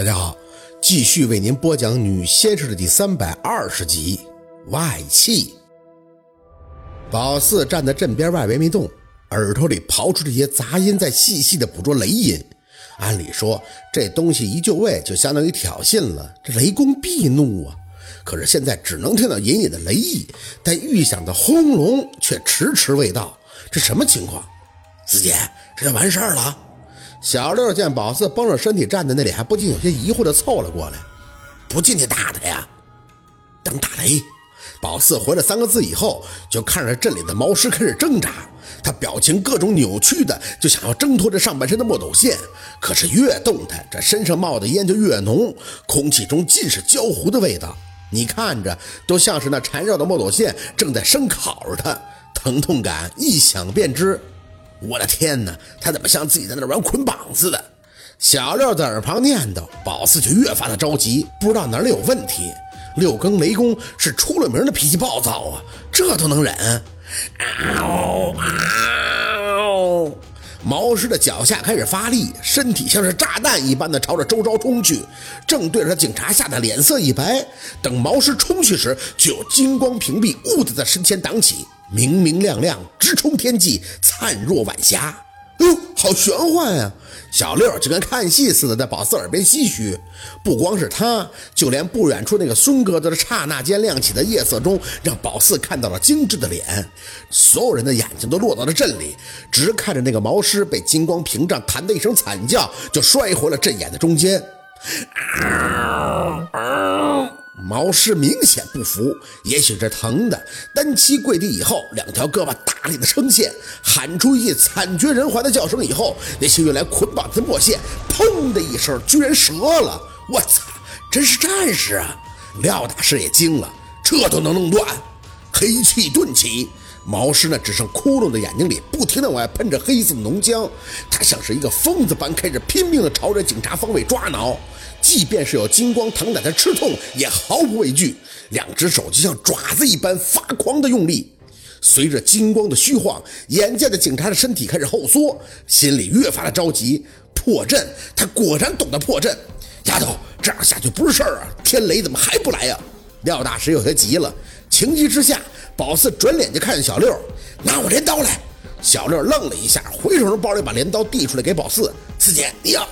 大家好，继续为您播讲《女先生》的第三百二十集。外气，宝四站在镇边外围没动，耳朵里刨出这些杂音，在细细的捕捉雷音。按理说，这东西一就位，就相当于挑衅了，这雷公必怒啊。可是现在只能听到隐隐的雷意，但预想的轰隆却迟迟未到。这什么情况？四姐，这就完事儿了。小六见宝四绷着身体站在那里，还不禁有些疑惑的凑了过来：“不进去打他呀？等打雷。”宝四回了三个字以后，就看着镇里的毛师开始挣扎，他表情各种扭曲的，就想要挣脱这上半身的墨斗线。可是越动弹，这身上冒的烟就越浓，空气中尽是焦糊的味道。你看着都像是那缠绕的墨斗线正在生烤着他，疼痛感一想便知。我的天哪，他怎么像自己在那玩捆绑似的？小六在耳旁念叨，宝四却越发的着急，不知道哪里有问题。六更雷公是出了名的脾气暴躁啊，这都能忍？嗷嗷！毛师的脚下开始发力，身体像是炸弹一般的朝着周遭冲去，正对着警察吓得脸色一白。等毛师冲去时，就有金光屏蔽，兀自在身前挡起。明明亮亮，直冲天际，灿若晚霞。好玄幻呀！小六就跟看戏似的，在宝四耳边唏嘘。不光是他，就连不远处那个孙哥在刹那间亮起的夜色中，让宝四看到了精致的脸。所有人的眼睛都落到了镇里，直看着那个毛师被金光屏障弹的一声惨叫，就摔回了阵眼的中间。毛师明显不服，也许是疼的，单膝跪地以后，两条胳膊大力的撑线，喊出一惨绝人寰的叫声以后，那些用来捆绑的墨线，砰的一声，居然折了！我操，真是战士啊！廖大师也惊了，这都能弄断？黑气顿起，毛师那只剩窟窿的眼睛里，不停的往外喷着黑色浓浆，他像是一个疯子般开始拼命的朝着警察方位抓挠。即便是有金光疼在他吃痛，也毫不畏惧，两只手就像爪子一般发狂的用力。随着金光的虚晃，眼见着警察的身体开始后缩，心里越发的着急。破阵，他果然懂得破阵。丫头，这样下去不是事儿啊！天雷怎么还不来呀？廖大师有些急了，情急之下，宝四转脸就看见小六，拿我镰刀来。小六愣了一下，回手从包里把镰刀递出来给宝四，四姐，你要。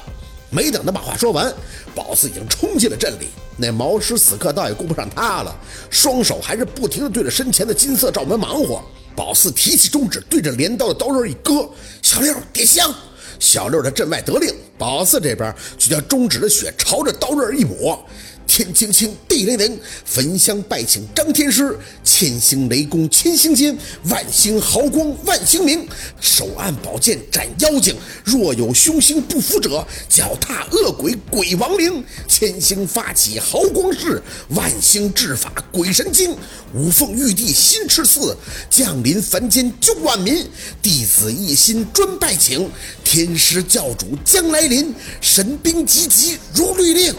没等他把话说完，宝四已经冲进了镇里。那毛师此刻倒也顾不上他了，双手还是不停地对着身前的金色罩门忙活。宝四提起中指，对着镰刀的刀刃一割：“小六点香。”小六在镇外得令，宝四这边就将中指的血朝着刀刃一抹。天青青，地灵灵，焚香拜请张天师，千星雷公千星金，万星毫光万星明。手按宝剑斩妖精，若有凶星不服者，脚踏恶鬼鬼亡灵。千星发起毫光势，万星制法鬼神经。五凤玉帝心赤赐，降临凡间救万民。弟子一心专拜请，天师教主将来临，神兵急急如律令。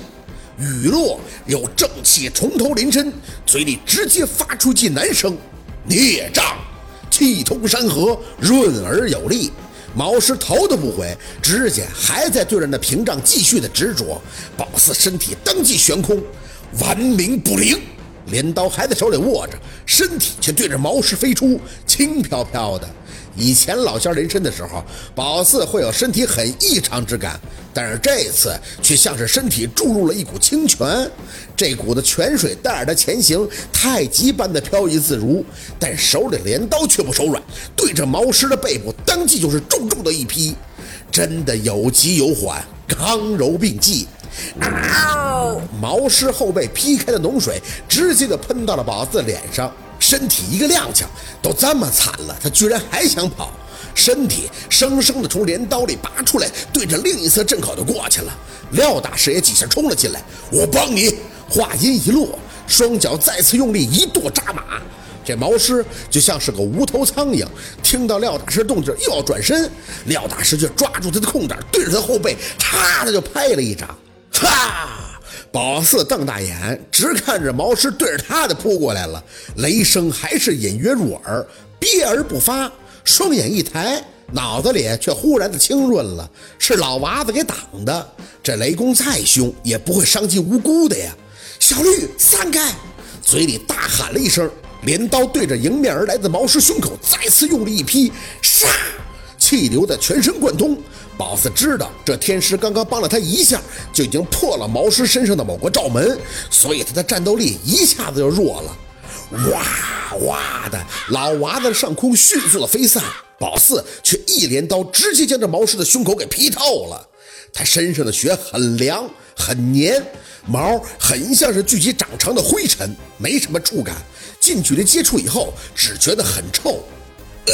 雨落，有正气从头临身，嘴里直接发出句男声：“孽障！”气通山河，润而有力。毛师头都不回，指甲还在对着那屏障继续的执着。宝四身体当即悬空，顽冥不灵，镰刀还在手里握着，身体却对着毛师飞出，轻飘飘的。以前老仙临身的时候，宝四会有身体很异常之感，但是这次却像是身体注入了一股清泉，这股子泉水带着他前行，太极般的飘逸自如。但手里镰刀却不手软，对着毛师的背部当即就是重重的一劈，真的有急有缓，刚柔并济。毛师后背劈开的脓水直接的喷到了宝四脸上。身体一个踉跄，都这么惨了，他居然还想跑，身体生生的从镰刀里拔出来，对着另一侧镇口就过去了。廖大师也几下冲了进来，我帮你。话音一落，双脚再次用力一跺扎马，这毛师就像是个无头苍蝇，听到廖大师动静又要转身，廖大师却抓住他的空档，对着他后背，啪的就拍了一掌，哈。宝四瞪大眼，直看着毛师对着他的扑过来了，雷声还是隐约入耳，憋而不发，双眼一抬，脑子里却忽然的清润了，是老娃子给挡的。这雷公再凶，也不会伤及无辜的呀！小绿，散开！嘴里大喊了一声，镰刀对着迎面而来的毛师胸口再次用力一劈，唰，气流的全身贯通。宝四知道，这天师刚刚帮了他一下，就已经破了毛师身上的某个罩门，所以他的战斗力一下子就弱了。哇哇的，老娃子上空迅速的飞散，宝四却一镰刀直接将这毛师的胸口给劈透了。他身上的血很凉很黏，毛很像是聚集长长的灰尘，没什么触感。近距离接触以后，只觉得很臭。呃，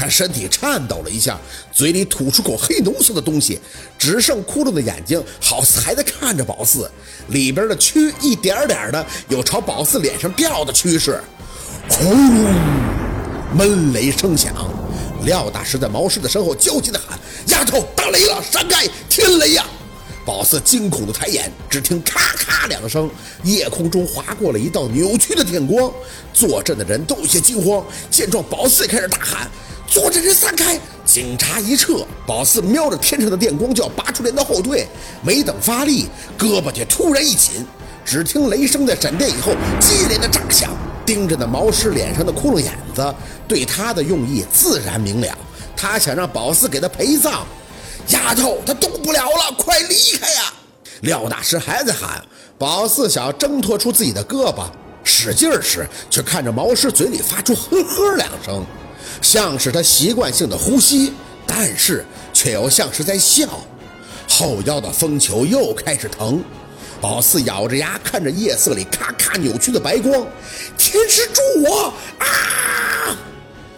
他身体颤抖了一下，嘴里吐出口黑浓色的东西，只剩窟窿的眼睛，好似还在看着宝四。里边的蛆一点点的有朝宝四脸上掉的趋势。轰！闷雷声响。廖大师在毛师的身后焦急的喊：“丫头，打雷了！闪开！天雷呀！”宝四惊恐的抬眼，只听咔咔两声，夜空中划过了一道扭曲的电光。坐镇的人都有些惊慌，见状，宝四也开始大喊：“坐着人散开！”警察一撤，宝四瞄着天上的电光就要拔出镰刀后退，没等发力，胳膊却突然一紧，只听雷声在闪电以后接连的炸响。盯着那毛师脸上的窟窿眼子，对他的用意自然明了。他想让宝四给他陪葬。丫头，他动不了了，快离开呀！廖大师还在喊。宝四想要挣脱出自己的胳膊，使劲时，却看着毛师嘴里发出呵呵两声，像是他习惯性的呼吸，但是却又像是在笑。后腰的风球又开始疼。宝四咬着牙看着夜色里咔咔扭曲的白光，天师助我啊！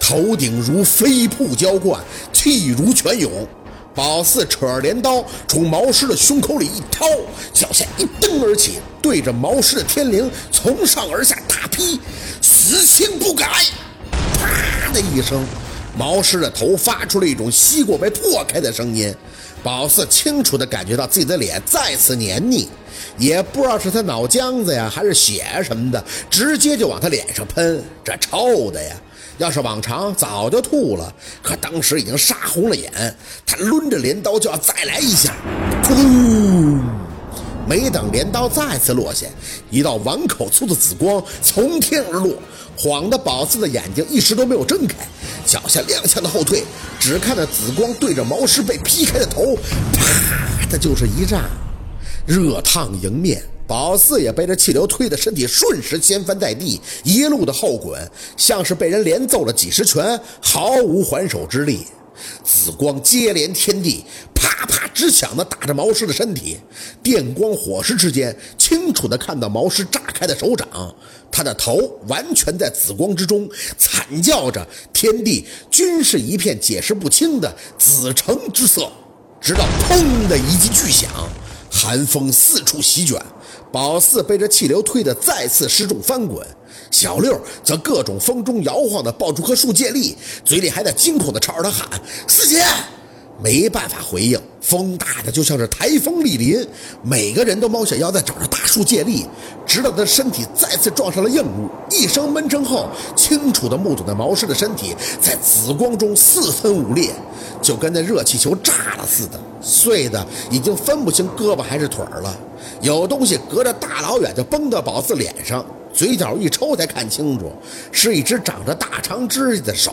头顶如飞瀑浇灌，气如泉涌。宝四扯着镰刀从毛师的胸口里一掏，脚下一蹬而起，对着毛师的天灵从上而下大劈，死性不改！啪的一声，毛师的头发出了一种西瓜被破开的声音。宝四清楚地感觉到自己的脸再次黏腻。也不知道是他脑浆子呀，还是血什么的，直接就往他脸上喷，这臭的呀！要是往常早就吐了，可当时已经杀红了眼。他抡着镰刀就要再来一下，噗！没等镰刀再次落下，一道碗口粗的紫光从天而落，晃得宝四的眼睛一时都没有睁开，脚下踉跄的后退，只看那紫光对着毛师被劈开的头，啪的就是一炸。热烫迎面，宝四也被这气流推得身体瞬时掀翻在地，一路的后滚，像是被人连揍了几十拳，毫无还手之力。紫光接连天地，啪啪直响的打着毛师的身体。电光火石之间，清楚的看到毛师炸开的手掌，他的头完全在紫光之中，惨叫着，天地均是一片解释不清的紫橙之色。直到砰的一记巨响。寒风四处席卷，宝四被这气流推得再次失重翻滚，小六则各种风中摇晃的抱住棵树借力，嘴里还在惊恐的朝着他喊：“四姐！”没办法回应，风大的就像是台风莅临，每个人都猫下腰在找着大树借力，直到他的身体再次撞上了硬物，一声闷声后，清楚的目睹那毛师的身体在紫光中四分五裂，就跟那热气球炸了似的，碎的已经分不清胳膊还是腿儿了，有东西隔着大老远就崩到宝四脸上，嘴角一抽才看清楚，是一只长着大长指甲的手。